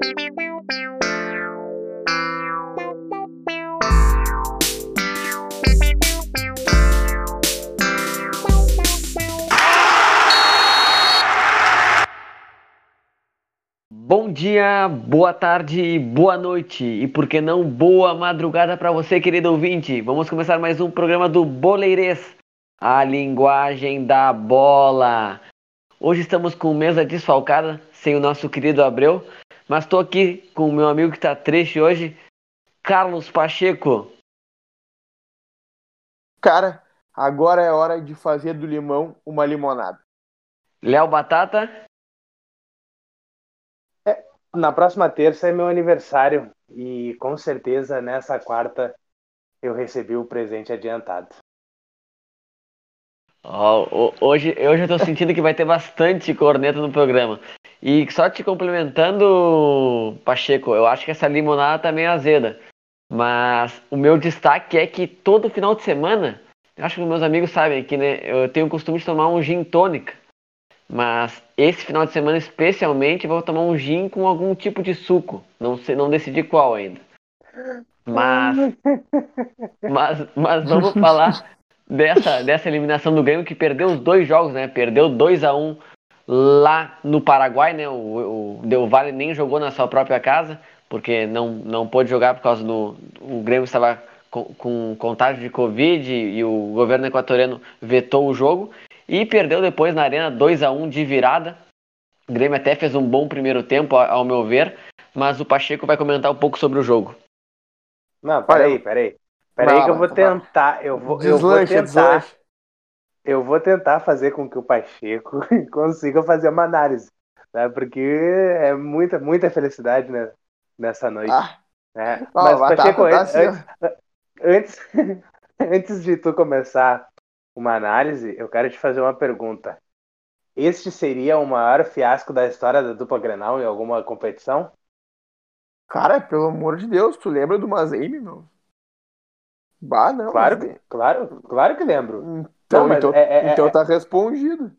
Bom dia, boa tarde, boa noite e por que não boa madrugada para você, querido ouvinte. Vamos começar mais um programa do Boleirês, a linguagem da bola. Hoje estamos com mesa desfalcada, sem o nosso querido Abreu, mas estou aqui com o meu amigo que está triste hoje, Carlos Pacheco. Cara, agora é hora de fazer do limão uma limonada. Léo Batata. Na próxima terça é meu aniversário e com certeza nessa quarta eu recebi o presente adiantado. Oh, hoje, hoje eu tô sentindo que vai ter bastante corneta no programa. E só te complementando, Pacheco, eu acho que essa limonada tá meio azeda. Mas o meu destaque é que todo final de semana, eu acho que meus amigos sabem que né, eu tenho o costume de tomar um gin tônica. Mas esse final de semana especialmente vou tomar um gin com algum tipo de suco. Não sei, não decidi qual ainda. Mas mas, mas vamos falar dessa, dessa eliminação do Grêmio que perdeu os dois jogos, né? Perdeu 2 a 1 um lá no Paraguai, né? O, o Del Valle nem jogou na sua própria casa, porque não, não pôde jogar por causa do o Grêmio estava com, com contágio de Covid e o governo equatoriano vetou o jogo. E perdeu depois na Arena 2 a 1 de virada. O Grêmio até fez um bom primeiro tempo, ao meu ver, mas o Pacheco vai comentar um pouco sobre o jogo. Não, peraí, peraí. Peraí que eu vou tentar. Eu vou, eu vou tentar. Eu vou tentar fazer com que o Pacheco consiga fazer uma análise. Né? Porque é muita, muita felicidade né? nessa noite. Ah. Né? Mas, Pacheco, tá, antes, tá antes, antes de tu começar uma análise, eu quero te fazer uma pergunta. Este seria o maior fiasco da história da dupla Grenal em alguma competição? Cara, pelo amor de Deus, tu lembra do Mazembe, meu? Bah, não. Claro, mas... claro, claro que lembro. Então, não, então, é, é, então é... tá respondido.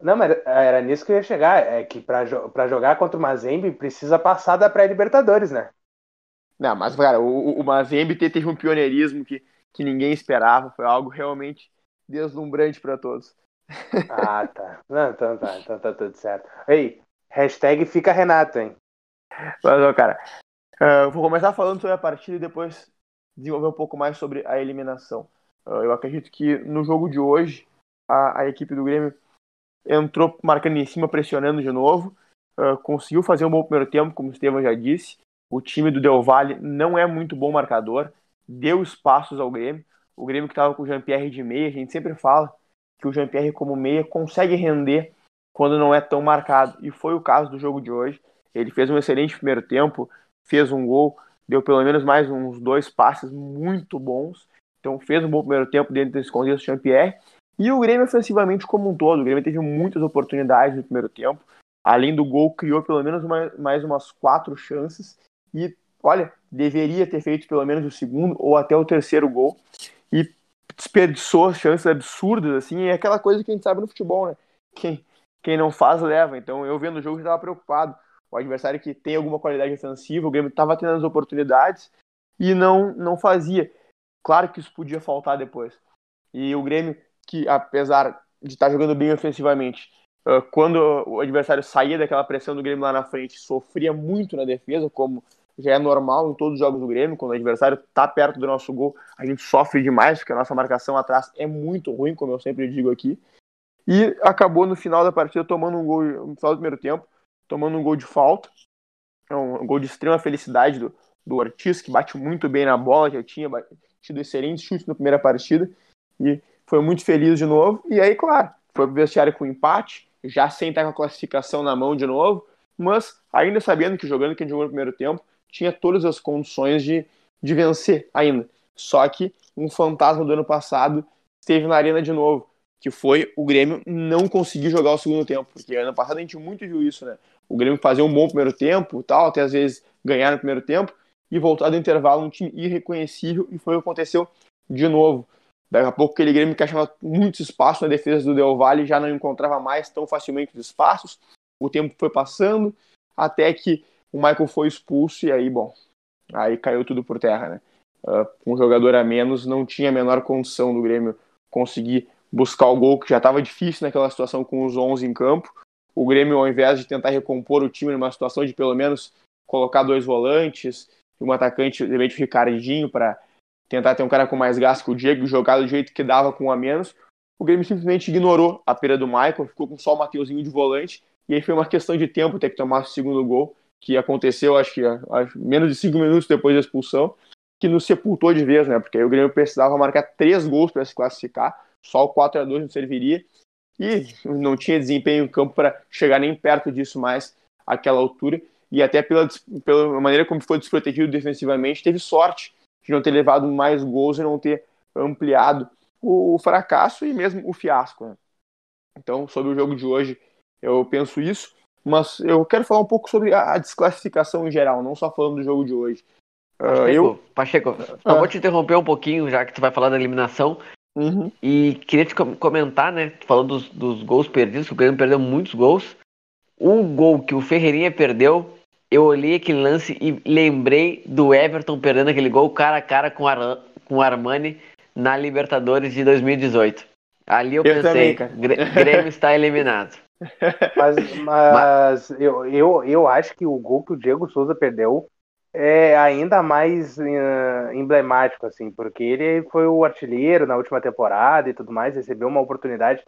Não, mas era nisso que eu ia chegar. É que pra, pra jogar contra o Mazembe precisa passar da pré-Libertadores, né? Não, mas, cara, o, o Mazembe teve um pioneirismo que, que ninguém esperava. Foi algo realmente deslumbrante para todos. Ah, tá. Não, então tá, então tá tudo certo. Ei, hashtag fica Renato, hein? Mas, ó, cara, uh, vou começar falando sobre a partida e depois desenvolver um pouco mais sobre a eliminação. Uh, eu acredito que no jogo de hoje, a, a, equipe do Grêmio entrou marcando em cima, pressionando de novo, uh, conseguiu fazer um bom primeiro tempo, como o Estevam já disse. O time do Del Valle não é muito bom marcador, deu espaços ao Grêmio o Grêmio que estava com o Jean-Pierre de meia, a gente sempre fala que o Jean-Pierre como meia consegue render quando não é tão marcado. E foi o caso do jogo de hoje. Ele fez um excelente primeiro tempo, fez um gol, deu pelo menos mais uns dois passes muito bons. Então fez um bom primeiro tempo dentro desse contexto Jean-Pierre. E o Grêmio ofensivamente como um todo. O Grêmio teve muitas oportunidades no primeiro tempo. Além do gol, criou pelo menos uma, mais umas quatro chances. E, olha, deveria ter feito pelo menos o segundo ou até o terceiro gol e desperdiçou chances absurdas, assim, é aquela coisa que a gente sabe no futebol, né? Quem, quem não faz, leva. Então, eu vendo o jogo, já estava preocupado. O adversário que tem alguma qualidade ofensiva, o Grêmio estava tendo as oportunidades e não, não fazia. Claro que isso podia faltar depois. E o Grêmio, que apesar de estar tá jogando bem ofensivamente, quando o adversário saía daquela pressão do Grêmio lá na frente, sofria muito na defesa, como já é normal em todos os jogos do Grêmio, quando o adversário está perto do nosso gol, a gente sofre demais, porque a nossa marcação atrás é muito ruim, como eu sempre digo aqui. E acabou no final da partida tomando um gol, no final do primeiro tempo, tomando um gol de falta. É um, gol de extrema felicidade do, do Ortiz, que bate muito bem na bola, já tinha tido excelentes chutes na primeira partida. E foi muito feliz de novo. E aí, claro, foi pro vestiário com empate, já sem estar com a classificação na mão de novo, mas ainda sabendo que jogando que a gente jogou no primeiro tempo, tinha todas as condições de, de vencer ainda. Só que um fantasma do ano passado esteve na arena de novo, que foi o Grêmio não conseguir jogar o segundo tempo. Porque ano passado a gente muito viu isso, né? O Grêmio fazer um bom primeiro tempo, tal, até às vezes ganhar no primeiro tempo, e voltar do intervalo um time irreconhecível, e foi o que aconteceu de novo. Daqui a pouco aquele Grêmio que achava muito espaço na defesa do Del Valle já não encontrava mais tão facilmente os espaços. O tempo foi passando, até que o Michael foi expulso e aí, bom, aí caiu tudo por terra, né? Uh, um jogador a menos, não tinha a menor condição do Grêmio conseguir buscar o gol, que já estava difícil naquela situação com os 11 em campo. O Grêmio, ao invés de tentar recompor o time numa situação de pelo menos colocar dois volantes, um atacante, de repente, Ricardinho, para tentar ter um cara com mais gasto que o Diego, jogar do jeito que dava com um a menos, o Grêmio simplesmente ignorou a perda do Michael, ficou com só o Mateuzinho de volante, e aí foi uma questão de tempo ter que tomar o segundo gol, que aconteceu, acho que acho, menos de cinco minutos depois da expulsão, que nos sepultou de vez, né? Porque aí o Grêmio precisava marcar três gols para se classificar, só o 4 a 2 não serviria, e não tinha desempenho em campo para chegar nem perto disso mais àquela altura, e até pela, pela maneira como foi desprotegido defensivamente, teve sorte de não ter levado mais gols e não ter ampliado o, fracasso e mesmo o fiasco. Né? Então, sobre o jogo de hoje, eu penso isso, mas eu quero falar um pouco sobre a, desclassificação em geral, não só falando do jogo de hoje. Ah, Pacheco, uh, eu... Pacheco, só uh... vou te interromper um pouquinho, já que tu vai falar da eliminação. Uhum. E queria te comentar, né? Falando dos, dos gols perdidos, que o Grêmio perdeu muitos gols. O gol que o Ferreirinha perdeu, eu olhei aquele lance e lembrei do Everton perdendo aquele gol cara a cara com, Ar com o Armani na Libertadores de 2018. Ali eu, eu pensei, também, Grêmio está eliminado. Mas, mas eu, eu, eu acho que o gol que o Diego Souza perdeu é ainda mais uh, emblemático, assim, porque ele foi o artilheiro na última temporada e tudo mais, recebeu uma oportunidade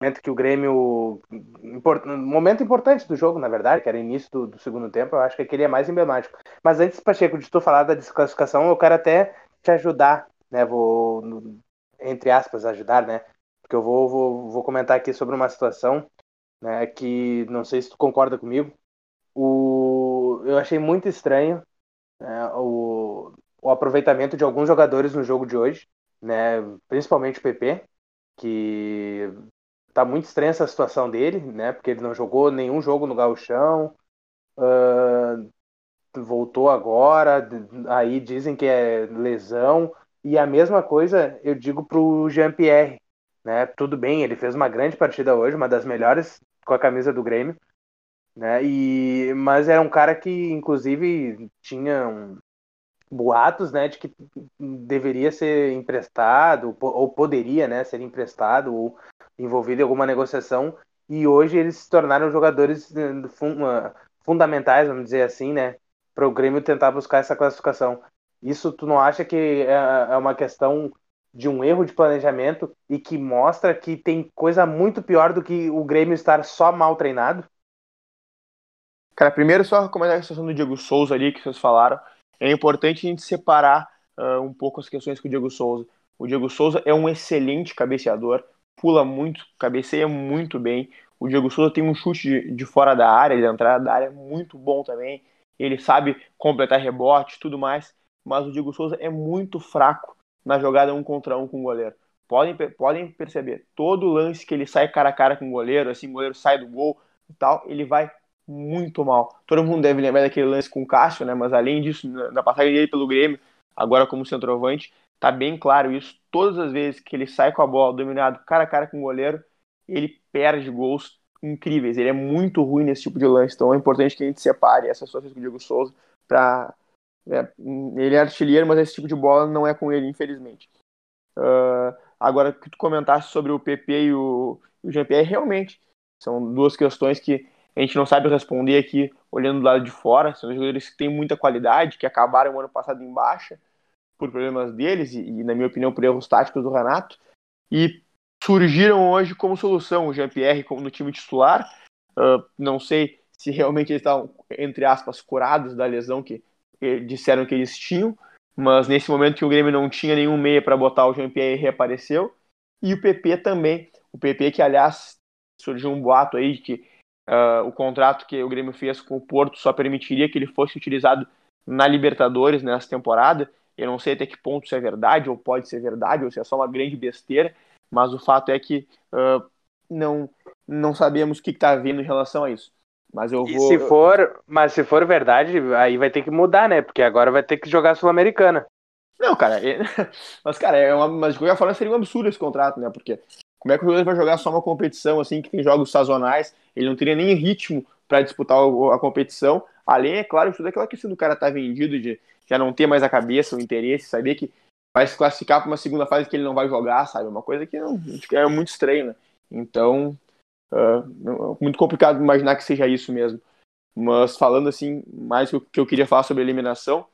momento que o Grêmio. Import, momento importante do jogo, na verdade, que era início do, do, segundo tempo, eu acho que aquele é mais emblemático. Mas antes, Pacheco, de tu falar da desclassificação, eu quero até te ajudar, né? Vou, entre aspas, ajudar, né? Porque eu vou, vou, vou comentar aqui sobre uma situação né, que não sei se tu concorda comigo. O, eu achei muito estranho né, o, o aproveitamento de alguns jogadores no jogo de hoje, né, principalmente o PP, que tá muito estranha essa situação dele, né, porque ele não jogou nenhum jogo no gauchão, uh, voltou agora, aí dizem que é lesão, e a mesma coisa eu digo pro Jean-Pierre, né? Tudo bem, ele fez uma grande partida hoje, uma das melhores com a camisa do Grêmio, né? E mas era um cara que inclusive tinha um, boatos, né, de que deveria ser emprestado ou poderia, né, ser emprestado ou envolvido em alguma negociação. E hoje eles se tornaram jogadores eh, fundamentais, vamos dizer assim, né, para o Grêmio tentar buscar essa classificação. Isso tu não acha que é, é uma questão de um erro de planejamento e que mostra que tem coisa muito pior do que o Grêmio estar só mal treinado? Cara, primeiro só comentar a situação do Diego Souza ali que vocês falaram. É importante a gente separar uh, um pouco as questões com o Diego Souza. O Diego Souza é um excelente cabeceador, pula muito, cabeceia muito bem. O Diego Souza tem um chute de, de fora da área, de entrada da área, muito bom também. Ele sabe completar rebote tudo mais. Mas o Diego Souza é muito fraco na jogada um contra um com o goleiro. Podem, podem perceber, todo lance que ele sai cara a cara com o goleiro, assim, o goleiro sai do gol e tal, ele vai muito mal. Todo mundo deve lembrar daquele lance com o Cássio, né? Mas além disso, na passagem dele pelo Grêmio, agora como centroavante, tá bem claro isso. Todas as vezes que ele sai com a bola dominado cara a cara com o goleiro, ele perde gols incríveis. Ele é muito ruim nesse tipo de lance. Então é importante que a gente separe essas situações com o Diego Souza para é, ele é artilheiro, mas esse tipo de bola não é com ele, infelizmente. Uh, agora, que tu comentasse sobre o PP e o, o Jean-Pierre, realmente, são duas questões que a gente não sabe responder aqui olhando do lado de fora. São jogadores que têm muita qualidade, que acabaram o ano passado em baixa por problemas deles e, e na minha opinião, por erros táticos do Renato. E surgiram hoje como solução o Jean-Pierre no time titular. Uh, não sei se realmente eles estavam, entre aspas, curados da lesão que disseram que eles tinham, mas nesse momento que o Grêmio não tinha nenhum meia para botar, o Jean-Pierre reapareceu. E o PP também. O PP, que aliás surgiu um boato aí de que uh, o contrato que o Grêmio fez com o Porto só permitiria que ele fosse utilizado na Libertadores nessa temporada. Eu não sei até que ponto isso é verdade, ou pode ser verdade, ou se é só uma grande besteira, mas o fato é que uh, não, não sabemos o que está havendo em relação a isso. Mas eu vou. E se for, mas se for verdade, aí vai ter que mudar, né? Porque agora vai ter que jogar Sul-Americana. Não, cara, é... mas cara, é uma... mas de qualquer forma seria um absurdo esse contrato, né? Porque como é que o jogador vai jogar só uma competição assim que tem jogos sazonais? Ele não teria nem ritmo para disputar a competição. Além, é claro, tudo aquela questão do cara tá vendido, de já não ter mais a cabeça, o interesse, saber que vai se classificar para uma segunda fase que ele não vai jogar, sabe? Uma coisa que não, é muito estranho, né? Então, uh, muito complicado imaginar que seja isso mesmo. Mas falando assim, mais o que eu queria falar sobre a eliminação,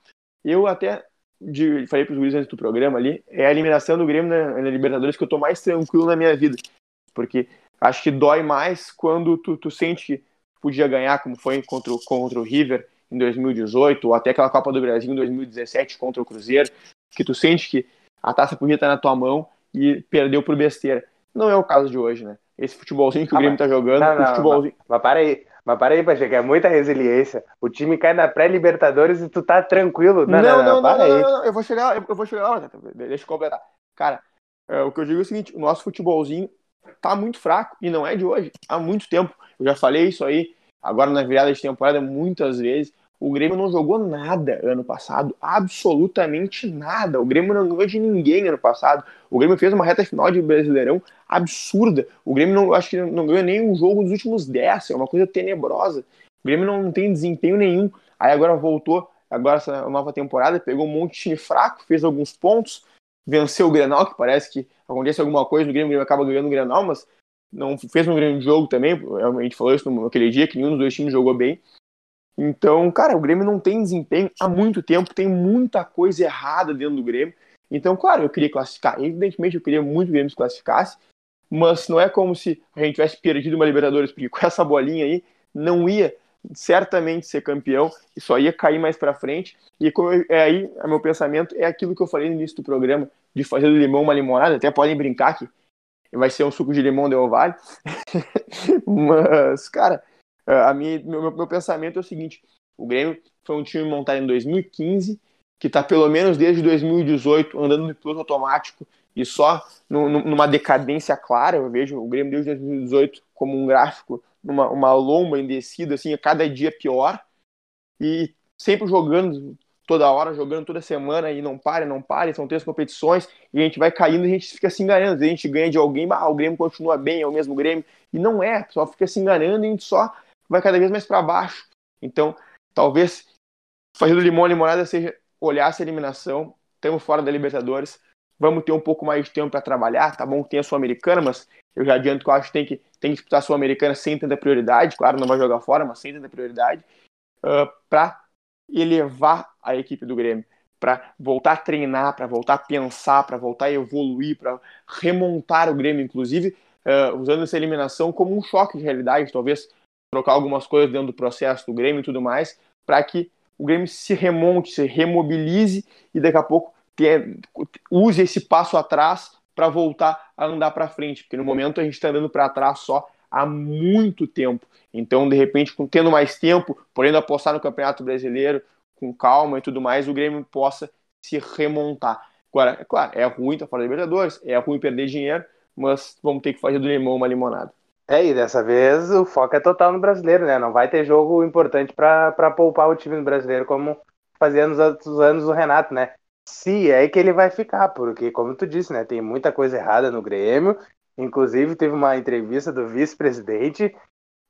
eu até de, falei para os guris antes do programa ali, é a eliminação do Grêmio na, na, Libertadores que eu tô mais tranquilo na minha vida. Porque acho que dói mais quando tu, tu sente que podia ganhar, como foi contra, contra o River em 2018, ou até aquela Copa do Brasil em 2017 contra o Cruzeiro, que tu sente que a taça podia estar na tua mão e perdeu por besteira. Não é o caso de hoje, né? Esse futebolzinho que o ah, Grêmio tá jogando, não, não, futebolzinho... Mas, mas para aí, mas para aí, Pacheco, é muita resiliência. O time cai na pré-Libertadores e tu tá tranquilo. Não, não, não, não, não, não, não, eu vou chegar, eu vou chegar lá, deixa eu completar. Cara, é, o que eu digo é o seguinte, o nosso futebolzinho tá muito fraco, e não é de hoje, há muito tempo. Eu já falei isso aí, agora na virada de temporada, muitas vezes. O Grêmio não jogou nada ano passado, absolutamente nada. O Grêmio não ganhou de ninguém ano passado. O Grêmio fez uma reta final de Brasileirão absurda. O Grêmio não acho que não ganhou nem um jogo dos últimos 10, é uma coisa tenebrosa. O Grêmio não tem desempenho nenhum. Aí agora voltou, agora essa nova temporada, pegou um monte de time fraco, fez alguns pontos, venceu o Grenal, que parece que acontece alguma coisa no Grêmio, o Grêmio acaba ganhando o Grenal, mas não fez um grande jogo também. A gente falou isso naquele dia, que nenhum dos dois times jogou bem. Então, cara, o Grêmio não tem desempenho há muito tempo, tem muita coisa errada dentro do Grêmio. Então, claro, eu queria classificar. Evidentemente, eu queria muito que o Grêmio se classificasse, mas não é como se a gente tivesse perdido uma Libertadores, porque com essa bolinha aí não ia certamente ser campeão e só ia cair mais para frente. E como eu, é aí, o meu pensamento é aquilo que eu falei no início do programa, de fazer do limão uma limonada. Até podem brincar que vai ser um suco de limão de Vale. mas, cara, a minha, meu, meu pensamento é o seguinte: o Grêmio foi um time montado em 2015, que está pelo menos desde 2018 andando no piloto automático e só no, numa decadência clara. Eu vejo o Grêmio desde 2018 como um gráfico, numa uma lomba em descida, assim, a cada dia pior. E sempre jogando toda hora, jogando toda semana e não para, não para, são três competições e a gente vai caindo e a gente fica se enganando. A gente ganha de alguém, ah, o Grêmio continua bem, é o mesmo Grêmio. E não é, só fica se enganando e a gente só vai cada vez mais para baixo. Então, talvez fazer do limão a limonada seja olhar essa eliminação, estamos fora da Libertadores, vamos ter um pouco mais de tempo para trabalhar, tá bom? Que tem a Sul-Americana, mas eu já adianto que eu acho que tem que, tem que disputar a Sul-Americana sem tanta prioridade, claro, não vai jogar fora, mas sem tanta prioridade, uh, para elevar a equipe do Grêmio, para voltar a treinar, para voltar a pensar, para voltar a evoluir, para remontar o Grêmio, inclusive, uh, usando essa eliminação como um choque de realidade, talvez trocar algumas coisas dentro do processo do Grêmio e tudo mais, para que o Grêmio se remonte, se remobilize e daqui a pouco tenha, use esse passo atrás para voltar a andar para frente, porque no momento a gente está andando para trás só há muito tempo. Então, de repente, tendo mais tempo, podendo apostar no Campeonato Brasileiro com calma e tudo mais, o Grêmio possa se remontar. Agora, é claro, é ruim estar tá fora da Libertadores, é ruim perder dinheiro, mas vamos ter que fazer do limão uma limonada. É, e dessa vez o foco é total no brasileiro, né? Não vai ter jogo importante para poupar o time brasileiro, como fazia nos outros anos o Renato, né? Se é que ele vai ficar, porque, como tu disse, né? Tem muita coisa errada no Grêmio. Inclusive, teve uma entrevista do vice-presidente.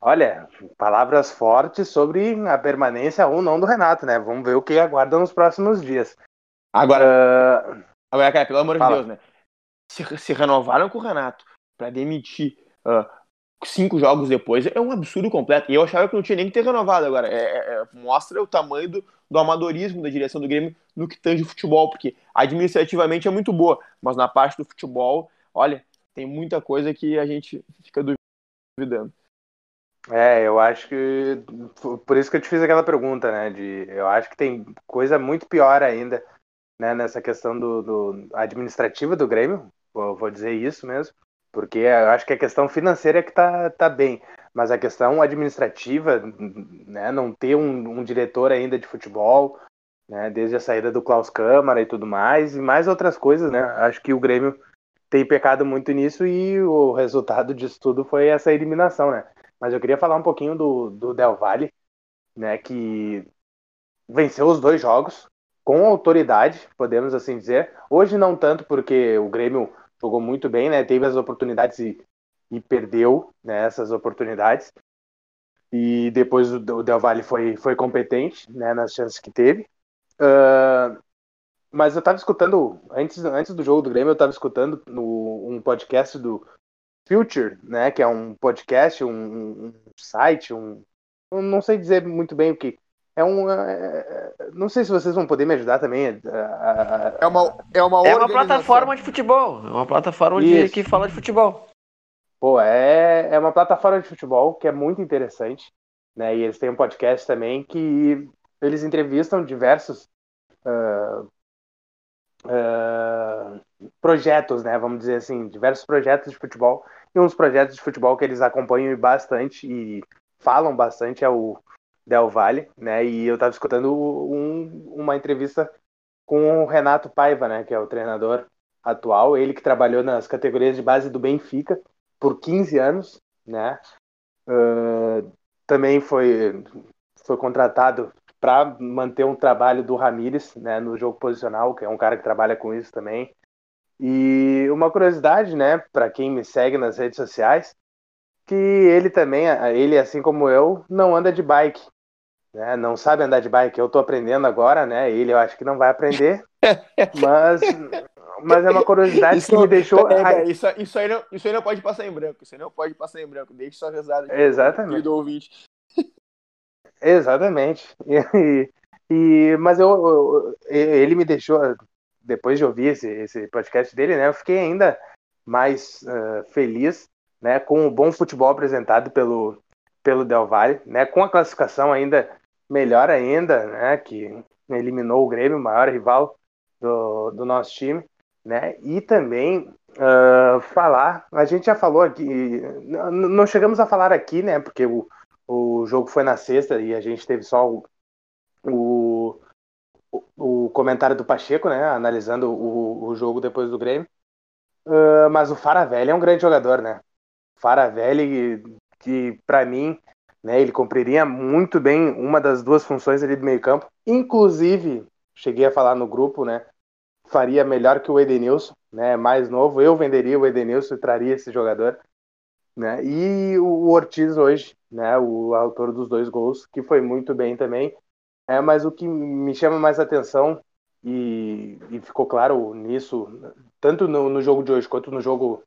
Olha, palavras fortes sobre a permanência ou não do Renato, né? Vamos ver o que aguarda nos próximos dias. Agora, uh... agora cara, pelo amor de Deus, né? Se, se renovaram com o Renato para demitir uh, cinco jogos depois é um absurdo completo. E eu achava que não tinha nem que ter renovado agora. É, é, é, mostra o tamanho do, do amadorismo da direção do Grêmio no que tange futebol, porque administrativamente é muito boa, mas na parte do futebol, olha, tem muita coisa que a gente fica duvidando. É, eu acho que por isso que eu te fiz aquela pergunta, né? De, eu acho que tem coisa muito pior ainda, né? Nessa questão do, do administrativa do Grêmio, vou, vou dizer isso mesmo porque eu acho que a questão financeira é que tá, tá bem, mas a questão administrativa, né, não ter um, um diretor ainda de futebol, né, desde a saída do Klaus Câmara e tudo mais, e mais outras coisas, né, acho que o Grêmio tem pecado muito nisso e o resultado disso tudo foi essa eliminação, né. Mas eu queria falar um pouquinho do, do Del Valle, né, que venceu os dois jogos com autoridade, podemos assim dizer. Hoje não tanto porque o Grêmio jogou muito bem, né? Teve as oportunidades e, e perdeu né, essas oportunidades. E depois o Del Valle foi, foi competente né, nas chances que teve. Uh, mas eu estava escutando, antes, antes do jogo do Grêmio, eu estava escutando no, um podcast do Future, né, que é um podcast, um, um site, um, não sei dizer muito bem o que. É um. É, não sei se vocês vão poder me ajudar também. é uma, é uma, é uma plataforma de futebol. É uma plataforma de, que fala de futebol. Pô, é, é uma plataforma de futebol que é muito interessante. Né? E eles têm um podcast também que eles entrevistam diversos uh, uh, projetos, né? Vamos dizer assim, diversos projetos de futebol. E uns projetos de futebol que eles acompanham bastante e falam bastante é o Del Valle, né? E eu estava escutando um, uma entrevista com o Renato Paiva, né? Que é o treinador atual, ele que trabalhou nas categorias de base do Benfica por 15 anos, né? Uh, também foi foi contratado para manter um trabalho do Ramires, né? No jogo posicional, que é um cara que trabalha com isso também. E uma curiosidade, né? Para quem me segue nas redes sociais, que ele também, ele assim como eu, não anda de bike, né? Não sabe andar de bike. Eu tô aprendendo agora, né? Ele eu acho que não vai aprender, mas mas é uma curiosidade isso, que me deixou. É, isso, isso, aí não, isso aí não pode passar em branco. Isso aí não pode passar em branco. Deixe sua risada. Exatamente. Do ouvinte. Exatamente. E, e, mas eu, eu, ele me deixou, depois de ouvir esse, esse podcast dele, né? Eu fiquei ainda mais uh, feliz né, com o bom futebol apresentado pelo, pelo Del Valle, né, com a classificação ainda melhor ainda, né, que eliminou o Grêmio, o maior rival do, do nosso time, né, e também uh, falar, a gente já falou aqui, não chegamos a falar aqui, né, porque o, o jogo foi na sexta e a gente teve só o, o, o comentário do Pacheco, né, analisando o, o jogo depois do Grêmio, uh, mas o Faravelli é um grande jogador, né, Faravelli, que para mim, né, ele cumpriria muito bem uma das duas funções ali do meio-campo. Inclusive, cheguei a falar no grupo, né, faria melhor que o Edenilson, né, mais novo. Eu venderia o Edenilson e traria esse jogador. Né? E o Ortiz hoje, né, o autor dos dois gols, que foi muito bem também. É, mas o que me chama mais atenção e, e ficou claro nisso, tanto no, no, jogo de hoje quanto no jogo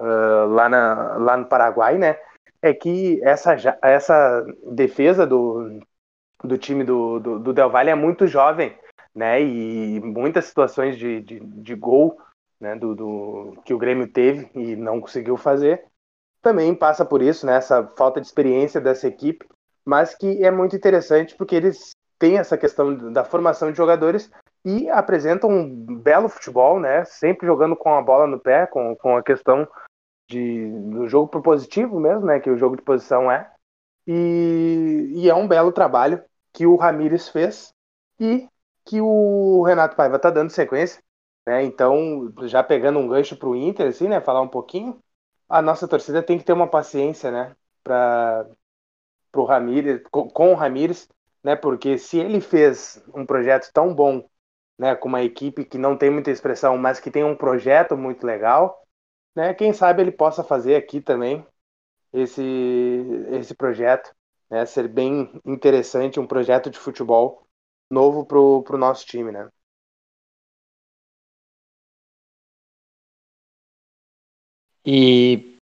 uh, lá, na, lá no Paraguai, né? É que essa, essa defesa do, do time do, do, do Del Valle é muito jovem, né? E muitas situações de, de, de gol né? do, do, que o Grêmio teve e não conseguiu fazer também passa por isso, né? Essa falta de experiência dessa equipe, mas que é muito interessante porque eles têm essa questão da formação de jogadores e apresentam um belo futebol, né? Sempre jogando com a bola no pé, com, com a questão de, do jogo propositivo mesmo, né? Que o jogo de posição é. E, e é um belo trabalho que o Ramires fez e que o Renato Paiva tá dando sequência, né? Então, já pegando um gancho pro Inter, assim, né? Falar um pouquinho, a nossa torcida tem que ter uma paciência, né? Para pro Ramires, com, com o Ramires, né? Porque se ele fez um projeto tão bom, né? Com uma equipe que não tem muita expressão, mas que tem um projeto muito legal, né? Quem sabe ele possa fazer aqui também esse, esse projeto, né? Ser bem interessante, um projeto de futebol novo pro, pro nosso time, né? E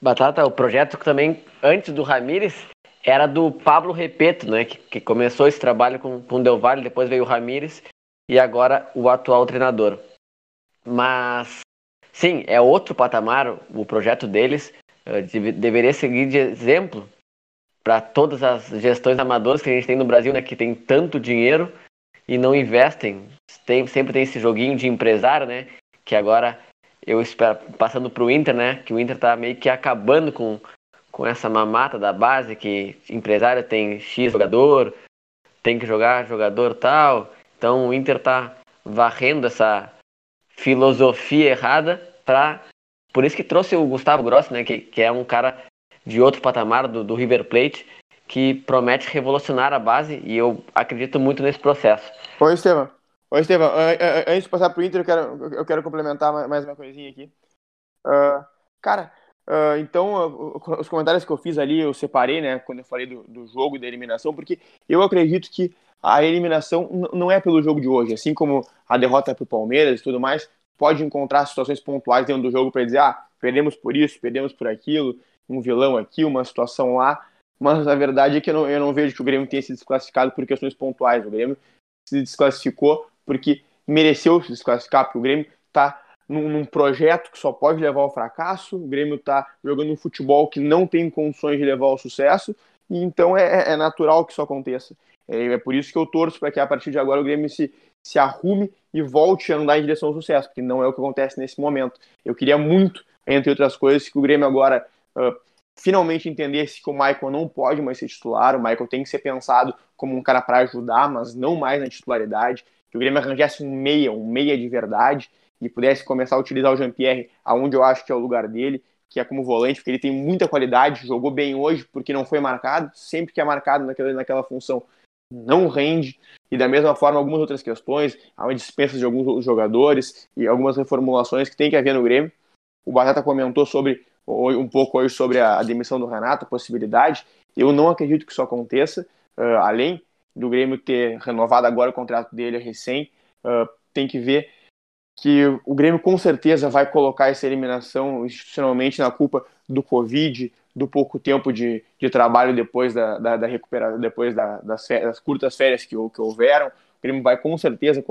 Batata, o projeto também antes do Ramires era do Pablo Repeto, né? Que, que começou esse trabalho com, com o Del Valle, depois veio o Ramires e agora o atual treinador. Mas Sim, é outro patamar o projeto deles. Eh, deveria seguir de exemplo para todas as gestões amadoras que a gente tem no Brasil, né, que tem tanto dinheiro e não investem. Tem, sempre tem esse joguinho de empresário, né? Que agora eu espero, passando para o Inter, né? Que o Inter está meio que acabando com, com essa mamata da base, que empresário tem X jogador, tem que jogar jogador tal. Então o Inter está varrendo essa filosofia errada para por isso que trouxe o Gustavo Grossi, né, que, que é um cara de outro patamar do, do River Plate, que promete revolucionar a base e eu acredito muito nesse processo. Oi, Estevam. Oi, Estevam. Antes de passar para o Inter, eu quero, eu quero complementar mais uma coisinha aqui. Uh, cara, Uh, então, uh, os comentários que eu fiz ali, eu separei, né, quando eu falei do, do jogo e da eliminação, porque eu acredito que a eliminação não é pelo jogo de hoje, assim como a derrota para o Palmeiras e tudo mais, pode encontrar situações pontuais dentro do jogo para dizer, ah, perdemos por isso, perdemos por aquilo, um vilão aqui, uma situação lá, mas a verdade é que eu não, eu não vejo que o Grêmio tenha se desclassificado por questões pontuais, o Grêmio se desclassificou porque mereceu se desclassificar, porque o Grêmio está num, num, projeto que só pode levar ao fracasso, o Grêmio está jogando um futebol que não tem condições de levar ao sucesso, e então é, é natural que isso aconteça. É, é por isso que eu torço para que a partir de agora o Grêmio se, se arrume e volte a andar em direção ao sucesso, porque não é o que acontece nesse momento. Eu queria muito, entre outras coisas, que o Grêmio agora uh, finalmente entendesse que o Michael não pode mais ser titular, o Michael tem que ser pensado como um cara para ajudar, mas não mais na titularidade, que o Grêmio arranjasse um meia, um meia de verdade, e pudesse começar a utilizar o Jean-Pierre aonde eu acho que é o lugar dele, que é como volante, porque ele tem muita qualidade, jogou bem hoje porque não foi marcado, sempre que é marcado naquela, naquela função não rende, e da mesma forma algumas outras questões, há uma dispensa de alguns jogadores e algumas reformulações que tem que haver no Grêmio. O Batata comentou sobre um pouco hoje sobre a, demissão do Renato, a possibilidade. Eu não acredito que isso aconteça, uh, além do Grêmio ter renovado agora o contrato dele recém, uh, tem que ver que o Grêmio com certeza vai colocar essa eliminação institucionalmente na culpa do Covid, do pouco tempo de, de trabalho depois da, da, da recuperação, depois da, das, das, curtas férias que, que houveram. O Grêmio vai com certeza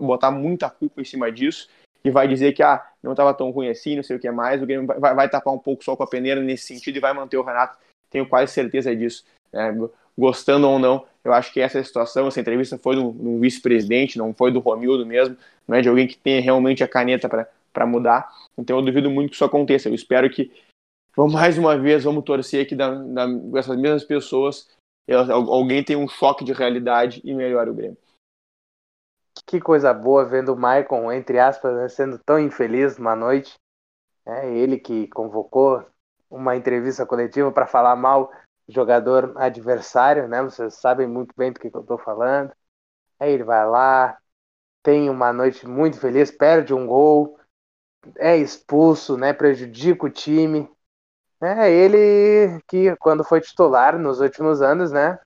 botar muita culpa em cima disso e vai dizer que ah, não estava tão ruim assim, não sei o que mais. O Grêmio vai, vai tapar um pouco só com a peneira nesse sentido e vai manter o Renato. Tenho quase certeza disso. É, gostando ou não, eu acho que essa situação, essa entrevista foi um vice-presidente, não foi do Romildo mesmo, não é de alguém que tenha realmente a caneta para mudar. Então eu duvido muito que isso aconteça. Eu espero que Vamos mais uma vez, vamos torcer que da, da, essas mesmas pessoas alguém tenha um choque de realidade e melhore o Grêmio. Que coisa boa vendo o Maicon, entre aspas, né, sendo tão infeliz uma noite. É ele que convocou uma entrevista coletiva para falar mal do jogador adversário, né? Vocês sabem muito bem do que, que eu estou falando. Aí ele vai lá, tem uma noite muito feliz, perde um gol, é expulso, né? Prejudica o time. É, ele que quando foi titular nos últimos anos, né?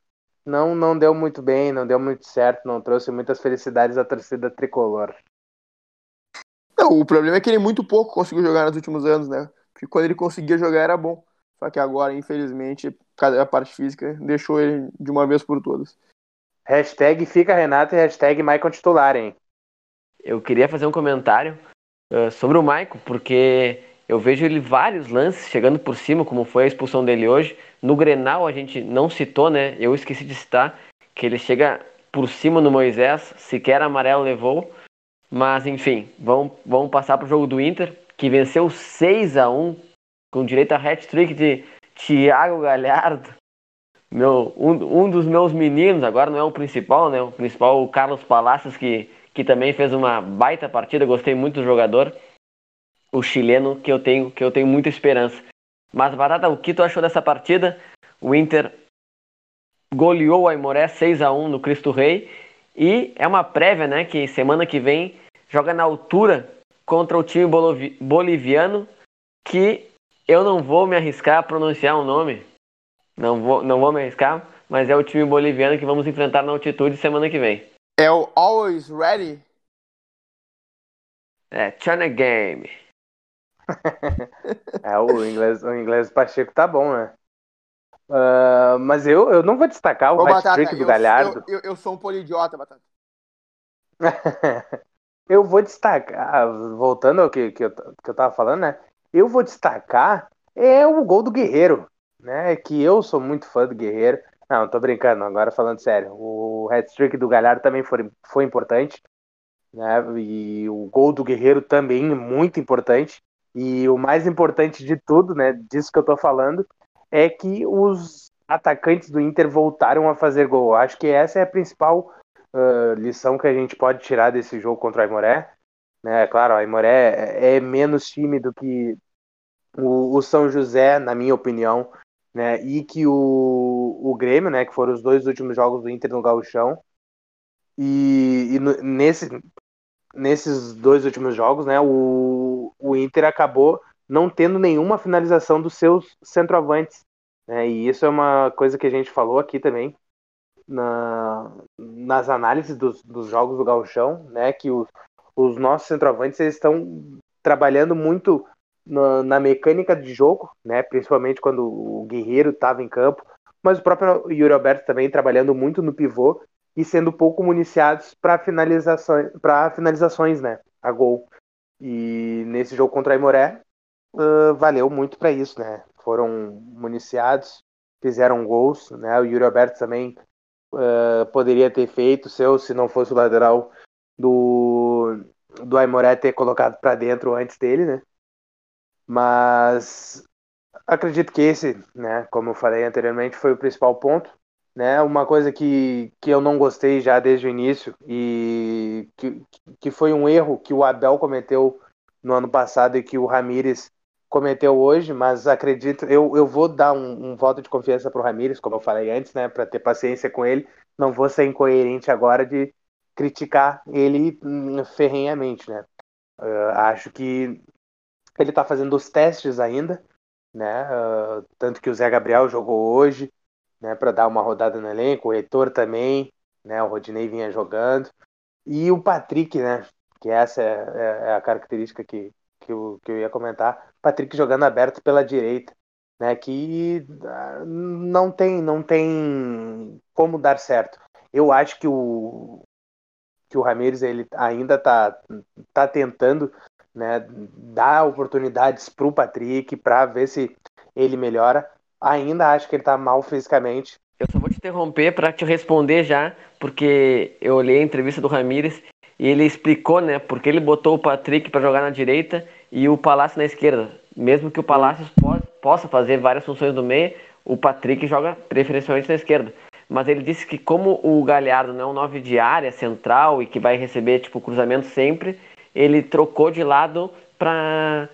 Não, não deu muito bem, não deu muito certo, não trouxe muitas felicidades à torcida tricolor. Não, o problema é que ele muito pouco conseguiu jogar nos últimos anos, né? Porque quando ele conseguia jogar era bom. Só que agora, infelizmente, a parte física deixou ele de uma vez por todas. Hashtag fica Renato e hashtag Maicon titular, hein? Eu queria fazer um comentário uh, sobre o Maicon, porque eu vejo ele vários lances chegando por cima, como foi a expulsão dele hoje. No Grenal a gente não citou, né? Eu esqueci de citar que ele chega por cima no Moisés, sequer amarelo levou. Mas enfim, vamos, vamos passar para o jogo do Inter, que venceu 6 a 1 com direito a hat-trick de Thiago Galhardo. Meu, um, um dos meus meninos, agora não é o principal, né? O principal, o Carlos Palacios, que, que também fez uma baita partida, gostei muito do jogador o chileno que eu tenho que eu tenho muita esperança. Mas Barata, o que tu achou dessa partida? O Inter goleou o Aimoré 6 a 1 no Cristo Rei e é uma prévia, né, que semana que vem joga na altura contra o time boliviano que eu não vou me arriscar a pronunciar o um nome. Não vou, não vou me arriscar, mas é o time boliviano que vamos enfrentar na altitude semana que vem. É o Always Ready? É, China Game. é, o inglês, o inglês do Pacheco tá bom, né? Uh, mas eu, eu não vou destacar o hat-trick do Galhardo. Eu, eu, eu, sou um polidiota, Batata. eu vou destacar, voltando ao que, que, eu, que eu tava falando, né? Eu vou destacar é o gol do Guerreiro, né? Que eu sou muito fã do Guerreiro. Não, tô brincando, agora falando sério. O hat-trick do Galhardo também foi, foi importante. Né? E o gol do Guerreiro também muito importante. E o mais importante de tudo, né, disso que eu tô falando, é que os atacantes do Inter voltaram a fazer gol. Acho que essa é a principal uh, lição que a gente pode tirar desse jogo contra o Aimoré. Né, claro, o Aimoré é, é menos time do que o, o, São José, na minha opinião, né, e que o, o Grêmio, né, que foram os dois últimos jogos do Inter no Gauchão. E, e no, nesse, nesses dois últimos jogos, né, o, o Inter acabou não tendo nenhuma finalização dos seus centroavantes. Né? E isso é uma coisa que a gente falou aqui também na, nas análises dos, dos jogos do Gauchão, né? Que os, os nossos centroavantes eles estão trabalhando muito na, na, mecânica de jogo, né? Principalmente quando o Guerreiro estava em campo, mas o próprio Yuri Alberto também trabalhando muito no pivô e sendo pouco municiados para finalizações, para finalizações, né? A gol. E nesse jogo contra a Imoré, uh, valeu muito para isso, né? Foram municiados, fizeram gols, né? O Yuri Alberto também uh, poderia ter feito seu se não fosse o lateral do do Aimoré ter colocado para dentro antes dele, né? Mas acredito que esse, né, como eu falei anteriormente, foi o principal ponto, né? Uma coisa que, que eu não gostei já desde o início e que, que foi um erro que o Abel cometeu no ano passado e que o Ramires cometeu hoje, mas acredito, eu, eu vou dar um, um voto de confiança para o Ramires, como eu falei antes, né, para ter paciência com ele. Não vou ser incoerente agora de criticar ele hum, ferrenhamente, né. Uh, acho que ele está fazendo os testes ainda, né, uh, tanto que o Zé Gabriel jogou hoje, né, para dar uma rodada no elenco, o Heitor também, né, o Rodinei vinha jogando, e o Patrick, né, que essa é, é, é a característica que, que eu, que eu ia comentar, Patrick jogando aberto pela direita, né, que ah, não tem, não tem como dar certo. Eu acho que o que o Ramires ele ainda tá, tá tentando né, dar oportunidades para o Patrick para ver se ele melhora. Ainda acho que ele está mal fisicamente. Eu só vou te interromper para te responder já, porque eu olhei a entrevista do Ramires e ele explicou, né, porque ele botou o Patrick para jogar na direita e o Palácio na esquerda. Mesmo que o Palácio possa fazer várias funções no meio, o Patrick joga preferencialmente na esquerda. Mas ele disse que como o Galhardo não é um 9 de área central e que vai receber tipo cruzamento sempre, ele trocou de lado para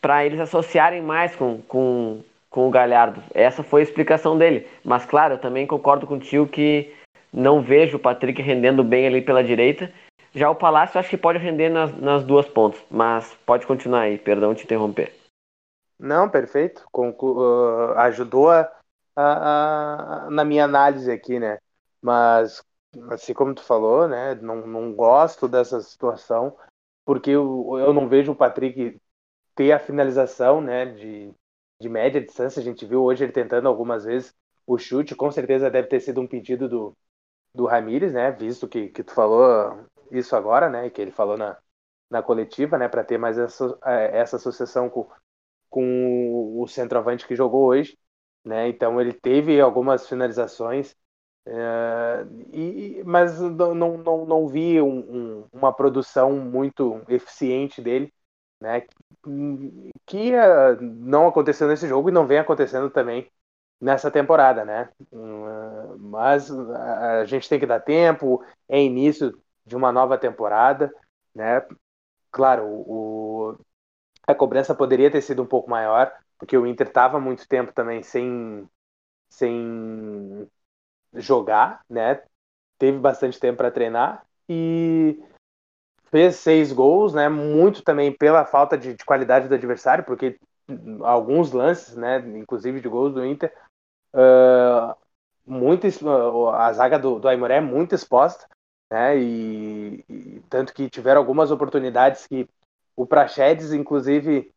para eles associarem mais com, com, com o Galhardo. Essa foi a explicação dele. Mas claro, eu também concordo contigo que não vejo o Patrick rendendo bem ali pela direita já o Palácio acho que pode render nas, nas duas pontas, mas pode continuar aí, perdão te interromper. Não, perfeito. uh, ajudou a, a, a, na minha análise aqui, né? Mas, assim como tu falou, né? Não, não gosto dessa situação, porque eu, eu não vejo o Patrick ter a finalização, né? De, de média distância. A gente viu hoje ele tentando algumas vezes o chute. Com certeza deve ter sido um pedido do, do Ramires, né? Visto que, que tu falou isso agora, né? Que ele falou na, na coletiva, né? Para ter mais essa, é, essa associação com, com o centroavante que jogou hoje, né? Então ele teve algumas finalizações, é, e, mas não, não, não vi um, um, uma produção muito eficiente dele, né? Que uh, não aconteceu nesse jogo e não vem acontecendo também nessa temporada, né? Uh, mas a gente tem que dar tempo, é início de uma nova temporada, né? Claro, o, a cobrança poderia ter sido um pouco maior, porque o Inter estava muito tempo também sem, sem jogar, né? Teve bastante tempo para treinar e fez seis gols, né? Muito também pela falta de, de, qualidade do adversário, porque alguns lances, né? Inclusive de gols do Inter, uh, muito, a zaga do, do Aimoré é muito exposta, né? E, e, tanto que tiveram algumas oportunidades que o Praxedes, inclusive,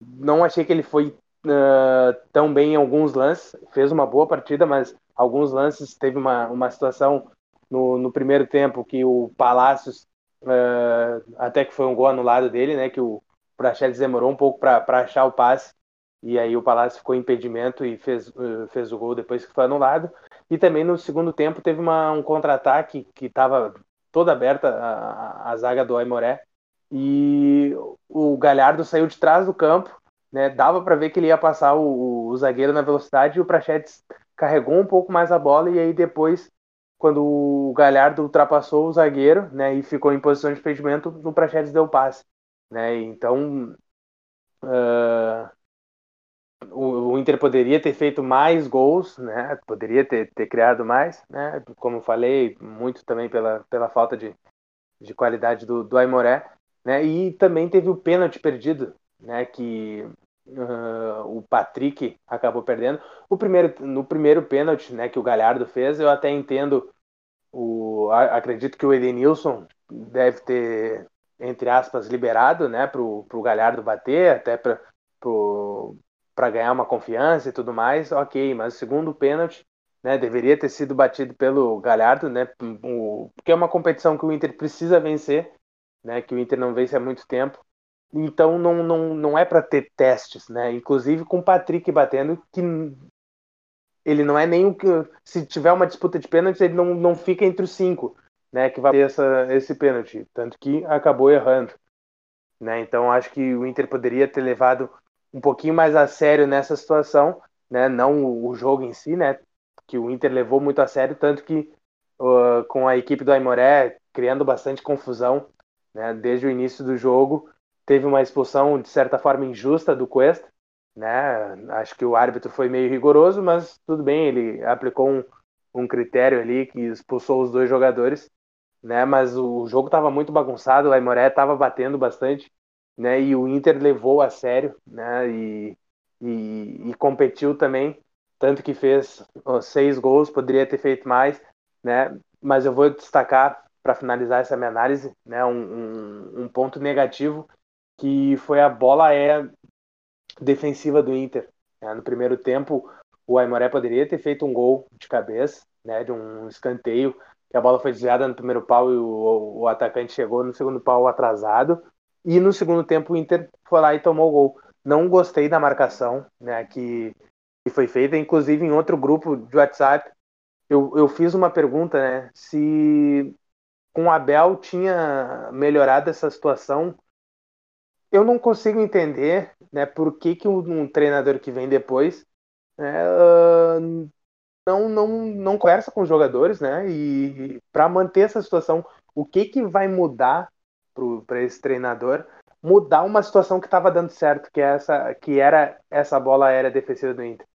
não achei que ele foi uh, tão bem em alguns lances, fez uma boa partida, mas alguns lances teve uma, uma situação no, no primeiro tempo que o Palácios uh, até que foi um gol anulado dele, né? Que o Praxedes demorou um pouco para achar o passe e aí o Palácio ficou impedimento e fez, uh, fez o gol depois que foi anulado. E também no segundo tempo teve uma, um contra-ataque que estava toda aberta a, a, zaga do Aimoré e o Galhardo saiu de trás do campo, né? Dava para ver que ele ia passar o, o, zagueiro na velocidade e o Prachetes carregou um pouco mais a bola e aí depois quando o Galhardo ultrapassou o zagueiro, né, e ficou em posição de impedimento, o Prachetes deu passe, né? Então uh, o, o, Inter poderia ter feito mais gols, né? Poderia ter, ter criado mais, né? Como falei, muito também pela, pela falta de, de qualidade do, do Aimoré, né? E também teve o pênalti perdido, né, que uh, o Patrick acabou perdendo. O primeiro, no primeiro pênalti né, que o Galhardo fez, eu até entendo, o, acredito que o Edenilson deve ter, entre aspas, liberado né, para o Galhardo bater, até para ganhar uma confiança e tudo mais, ok, mas o segundo pênalti né, deveria ter sido batido pelo Galhardo, né, porque é uma competição que o Inter precisa vencer, né, que o Inter não vence há muito tempo, então não, não, não é para ter testes, né, inclusive com o Patrick batendo, que ele não é nem o que, se tiver uma disputa de pênalti, ele não, não fica entre os cinco, né, que vai ter essa, esse pênalti, tanto que acabou errando. Né, então acho que o Inter poderia ter levado um pouquinho mais a sério nessa situação, né? Não o jogo em si, né? Que o Inter levou muito a sério, tanto que uh, com a equipe do Aimoré criando bastante confusão, né? Desde o início do jogo, teve uma expulsão de certa forma injusta do Cuesta, né? Acho que o árbitro foi meio rigoroso, mas tudo bem, ele aplicou um, um critério ali que expulsou os dois jogadores, né? Mas o jogo estava muito bagunçado, o Aimoré estava batendo bastante né? E o Inter levou a sério, né? E, e, e competiu também, tanto que fez seis gols, poderia ter feito mais, né? Mas eu vou destacar para finalizar essa minha análise, né? Um, um, um, ponto negativo que foi a bola é defensiva do Inter. Né? No primeiro tempo, o Aimoré poderia ter feito um gol de cabeça, né? De um escanteio que a bola foi desviada no primeiro pau e o, o atacante chegou no segundo pau atrasado e no segundo tempo o Inter foi lá e tomou o gol. Não gostei da marcação né, que, que foi feita. Inclusive, em outro grupo de WhatsApp, eu, eu fiz uma pergunta, né? Se com o Abel tinha melhorado essa situação. Eu não consigo entender né, por que, que um, um treinador que vem depois né, uh, não, não, não conversa com os jogadores, né? E para manter essa situação, o que, que vai mudar para esse treinador mudar uma situação que estava dando certo, que, é essa, que era essa bola aérea defensiva do Inter.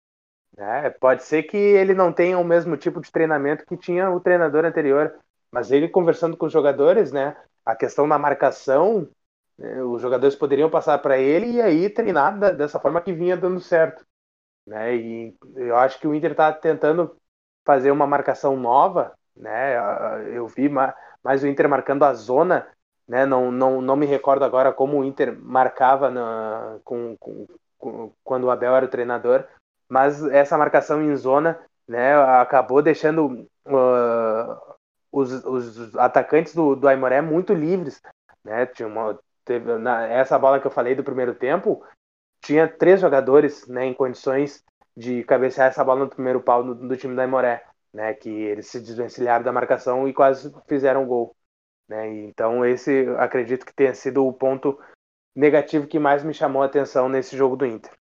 É, pode ser que ele não tenha o mesmo tipo de treinamento que tinha o treinador anterior, mas ele conversando com os jogadores, né, a questão da marcação, né, os jogadores poderiam passar para ele e aí treinar da, dessa forma que vinha dando certo. Né, e eu acho que o Inter está tentando fazer uma marcação nova, né, eu vi mais o Inter marcando a zona né? Não, não, não me recordo agora como o Inter marcava na, com, com, com, quando o Abel era o treinador, mas essa marcação em zona né, acabou deixando uh, os, os atacantes do, do Aimoré muito livres. Né? Tinha uma, teve, na, essa bola que eu falei do primeiro tempo, tinha três jogadores né, em condições de cabecear essa bola no primeiro pau do, do time da Aimoré, né, que eles se desvencilharam da marcação e quase fizeram gol. Né? Então, esse acredito que tenha sido o ponto negativo que mais me chamou a atenção nesse jogo do Inter.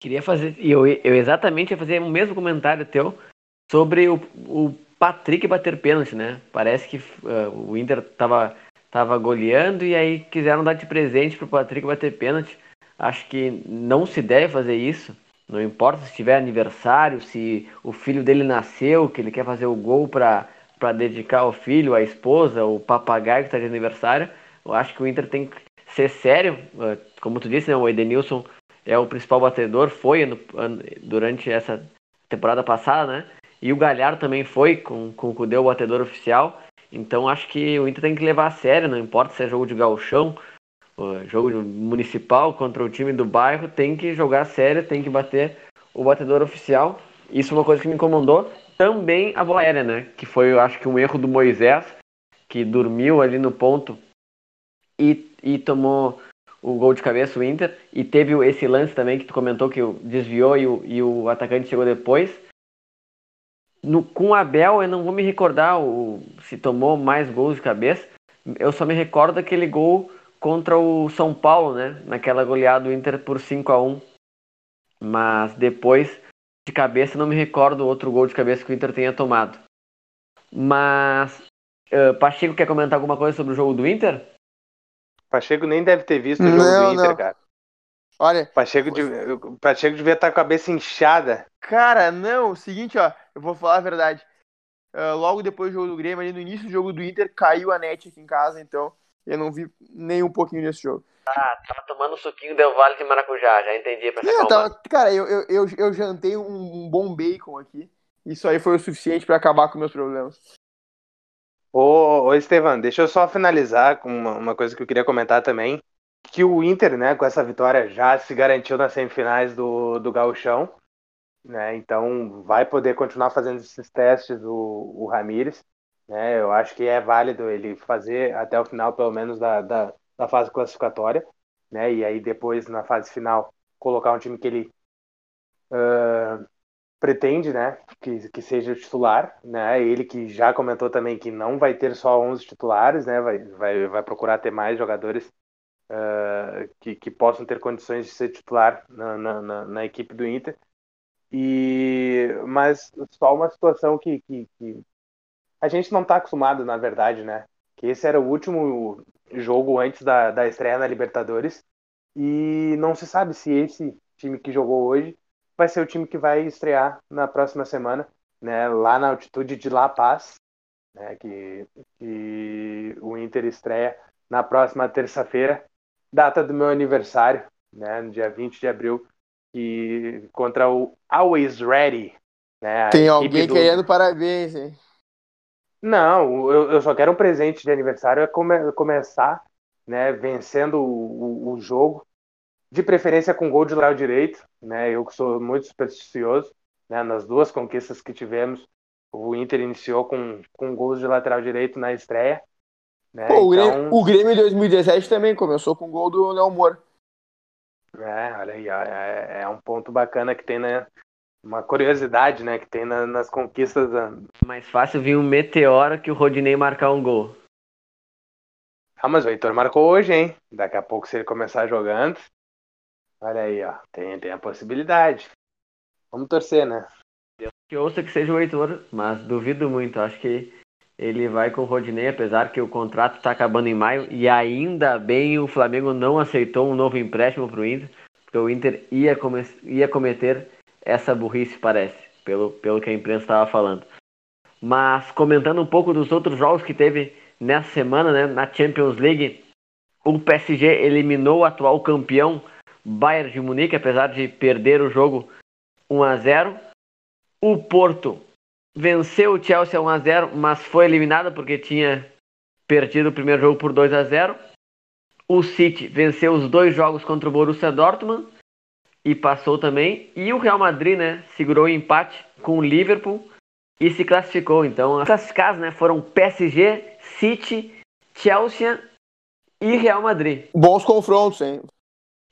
Queria fazer, eu, eu exatamente ia fazer o mesmo comentário teu sobre o, o Patrick bater pênalti, né? Parece que uh, o Inter tava, tava goleando e aí quiseram dar de presente pro Patrick bater pênalti. Acho que não se deve fazer isso. Não importa se tiver aniversário, se o filho dele nasceu, que ele quer fazer o gol para dedicar ao filho, à esposa, o papagaio que está de aniversário. Eu acho que o Inter tem que ser sério. Eh, como tu disse, né, o Edenilson é o principal batedor, foi durante essa temporada passada, né? E o Galhardo também foi com, com o Cudê, o batedor oficial. Então acho que o Inter tem que levar a sério, não importa se é jogo de galchão, jogo municipal contra o time do bairro, tem que jogar a sério, tem que bater o batedor oficial. Isso é uma coisa que me incomodou também a bola aérea, né? Que foi, eu acho que um erro do Moisés, que dormiu ali no ponto e, e tomou o gol de cabeça, o Inter. E teve esse lance também que tu comentou que desviou e o, e o atacante chegou depois. No, com o Abel, eu não vou me recordar o, se tomou mais gols de cabeça. Eu só me recordo daquele gol contra o São Paulo, né? Naquela goleada do Inter por 5 a 1 Mas depois de cabeça, não me recordo outro gol de cabeça que o Inter tenha tomado. Mas, uh, Pacheco quer comentar alguma coisa sobre o jogo do Inter? Pacheco nem deve ter visto o jogo não, do Inter, não. cara. Olha, Pacheco, de, Pacheco devia estar com a cabeça inchada. Cara, não, o seguinte, ó, eu vou falar a verdade. Uh, logo depois do jogo do Grêmio, ali no início do jogo do Inter, caiu a net aqui em casa, então Eu não vi nem um pouquinho desse jogo. Ah, tava tomando um suquinho Del Vale de maracujá, já entendi pra é, tava, Cara, eu, eu, eu, eu jantei um, um, bom bacon aqui. Isso aí foi o suficiente para acabar com meus problemas. Ô, ô Estevam, deixa eu só finalizar com uma, uma, coisa que eu queria comentar também. Que o Inter, né, com essa vitória, já se garantiu nas semifinais do, do Gauchão. Né, então vai poder continuar fazendo esses testes o, o Ramires. Né, eu acho que é válido ele fazer até o final, pelo menos, da, da da fase classificatória, né? E aí depois na fase final colocar um time que ele uh, pretende, né? Que, que seja titular, né? Ele que já comentou também que não vai ter só 11 titulares, né? Vai, vai, vai procurar ter mais jogadores uh, que, que possam ter condições de ser titular na, na, na, na equipe do Inter. E mas só uma situação que, que, que a gente não está acostumado, na verdade, né? Que esse era o último jogo antes da, da estreia na Libertadores. E não se sabe se esse time que jogou hoje vai ser o time que vai estrear na próxima semana, né, lá na altitude de La Paz, né, que, que o Inter estreia na próxima terça-feira, data do meu aniversário, né, no dia 20 de abril, e contra o Always Ready. Né, Tem alguém do... querendo parabéns, hein? Não, eu, eu só quero um presente de aniversário é come, começar, né, vencendo o, o, o, jogo, de preferência com gol de lateral direito, né? Eu que sou muito supersticioso, né, nas duas conquistas que tivemos, o Inter iniciou com, com gols de lateral direito na estreia. Né? Pô, o, então... Grêmio, o Grêmio 2017 também começou com gol do Léo Moura. É, olha aí, é, é um ponto bacana que tem né, uma curiosidade, né, que tem na, nas conquistas. Da... Mais fácil vir um meteoro que o Rodinei marcar um gol. Ah, mas o Heitor marcou hoje, hein? Daqui a pouco, se ele começar jogando. Olha aí, ó. Tem, tem a possibilidade. Vamos torcer, né? Deus que ouça que seja o Heitor, mas duvido muito. Acho que ele vai com o Rodinei, apesar que o contrato está acabando em maio. E ainda bem o Flamengo não aceitou um novo empréstimo para o Inter, porque o Inter ia, come ia cometer essa burrice, parece, pelo, pelo que a imprensa estava falando. Mas comentando um pouco dos outros jogos que teve nessa semana, né, na Champions League, o PSG eliminou o atual campeão Bayern de Munique, apesar de perder o jogo 1 a 0. O Porto venceu o Chelsea 1 a 0, mas foi eliminado porque tinha perdido o primeiro jogo por 2 a 0. O City venceu os dois jogos contra o Borussia Dortmund e passou também. E o Real Madrid, né, segurou o empate com o Liverpool e se classificou. Então, as classificadas, né, foram PSG, City, Chelsea e Real Madrid. Bons confrontos, hein?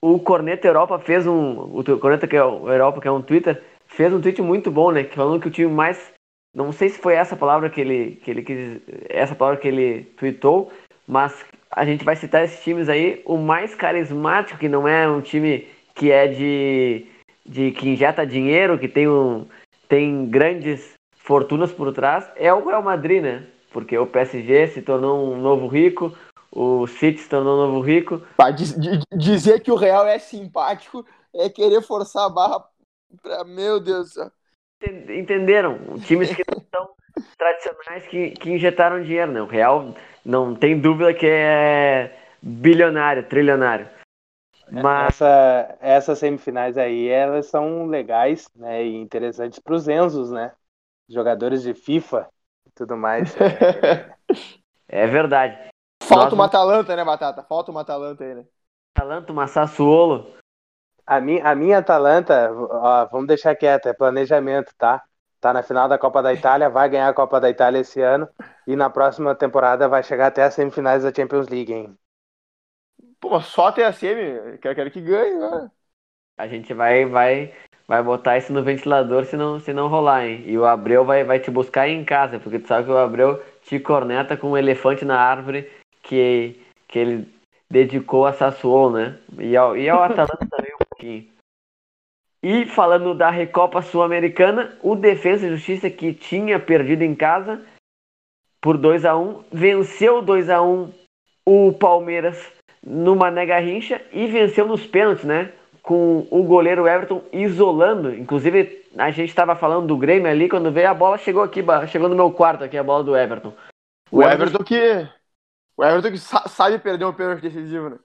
O Corneta Europa fez um, o Corneta que é o Europa que é um Twitter, fez um tweet muito bom, né, falando que o time mais não sei se foi essa palavra que ele que ele quis, essa palavra que ele tweetou, mas a gente vai citar esses times aí, o mais carismático que não é um time que é de, de que injeta dinheiro, que tem, um, tem grandes fortunas por trás, é o Real Madrid, né? Porque o PSG se tornou um novo rico, o City se tornou um novo rico. Pra dizer que o Real é simpático é querer forçar a barra pra. Meu Deus do céu. Entenderam? Times que não são tradicionais que, que injetaram dinheiro, né? O Real não tem dúvida que é bilionário, trilionário. Mas... Essa, essas semifinais aí, elas são legais né, e interessantes para os Enzos, né? Jogadores de FIFA e tudo mais. é verdade. Falta Nós... uma Atalanta, né, Batata? Falta uma Atalanta aí, né? Atalanta, uma Sassuolo. A minha, a minha Atalanta, ó, vamos deixar quieto, é planejamento, tá? Tá na final da Copa da Itália, vai ganhar a Copa da Itália esse ano e na próxima temporada vai chegar até as semifinais da Champions League, hein? Pô, só até a semi, quero, quero que ganhe, né? A gente vai, vai, vai botar isso no ventilador se não, se não rolar, hein? E o Abreu vai, vai te buscar em casa, porque tu sabe que o Abreu te corneta com um elefante na árvore que, que ele dedicou a Sassuolo, né? E ao, e ao Atalanta também pouquinho. E falando da Recopa Sul-Americana, o Defesa e Justiça que tinha perdido em casa por 2 a 1 venceu 2 a 1 o Palmeiras no Mané Garrincha e venceu nos pênaltis, né? Com o goleiro Everton isolando. Inclusive, a gente estava falando do Grêmio ali, quando veio a bola, chegou aqui, chegou no meu quarto aqui, a bola do Everton. O, o Everton, Everton que. O Everton que sabe perder um pênalti decisivo, né?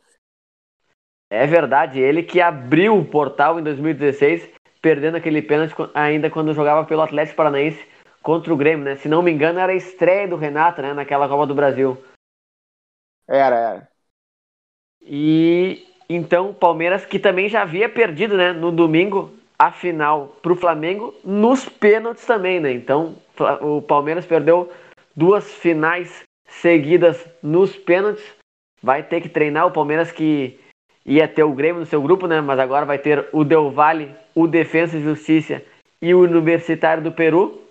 É verdade, ele que abriu o portal em 2016, perdendo aquele pênalti ainda quando jogava pelo Atlético Paranaense contra o Grêmio, né? Se não me engano, era a estreia do Renato, né? Naquela Copa do Brasil. Era, era. E então o Palmeiras, que também já havia perdido, né? No domingo, a final para o Flamengo, nos pênaltis também, né? Então o Palmeiras perdeu duas finais seguidas nos pênaltis. Vai ter que treinar o Palmeiras que ia ter o Grêmio no seu grupo, né? Mas agora vai ter o Del Valle, o Defensa e Justiça e o Universitário do Peru.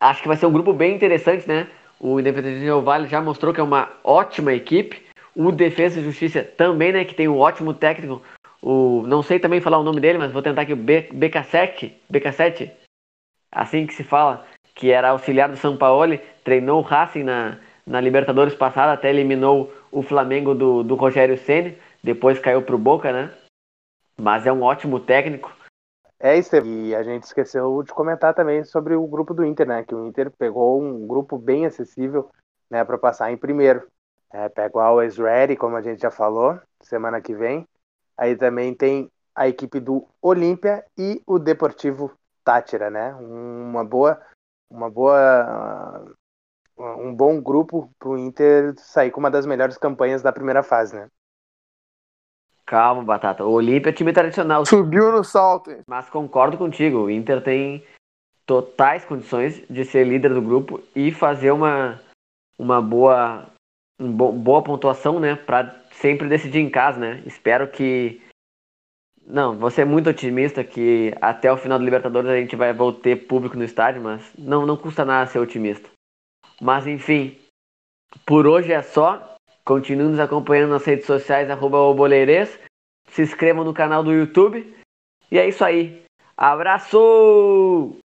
Acho que vai ser um grupo bem interessante, né? O Independente Del Valle já mostrou que é uma ótima equipe. O Defesa e Justiça também, né? Que tem um ótimo técnico. O, não sei também falar o nome dele, mas vou tentar aqui. O BK7, BK7, assim que se fala, que era auxiliar do São Paulo, treinou o Racing na, na Libertadores passada, até eliminou o Flamengo do, do Rogério Ceni depois caiu pro Boca, né? Mas é um ótimo técnico. É isso, e a gente esqueceu de comentar também sobre o grupo do Inter, né? Que o Inter pegou um grupo bem acessível, né, para passar em primeiro. É, pega o Always Ready, como a gente já falou, semana que vem. Aí também tem a equipe do Olímpia e o Deportivo Tátira, né? Uma boa, uma boa, um bom grupo para o Inter sair com uma das melhores campanhas da primeira fase, né? Calma, Batata. O Olímpia é time tradicional. Subiu no salto. Mas concordo contigo. O Inter tem totais condições de ser líder do grupo e fazer uma, uma boa, uma boa pontuação, né? Pra sempre decidir em casa, né? Espero que. Não, vou ser muito otimista que até o final do Libertadores a gente vai voltar público no estádio, mas não, não custa nada ser otimista. Mas enfim, por hoje é só. Continue nos acompanhando nas redes sociais, arroba Se inscrevam no canal do YouTube. E é isso aí. Abraço!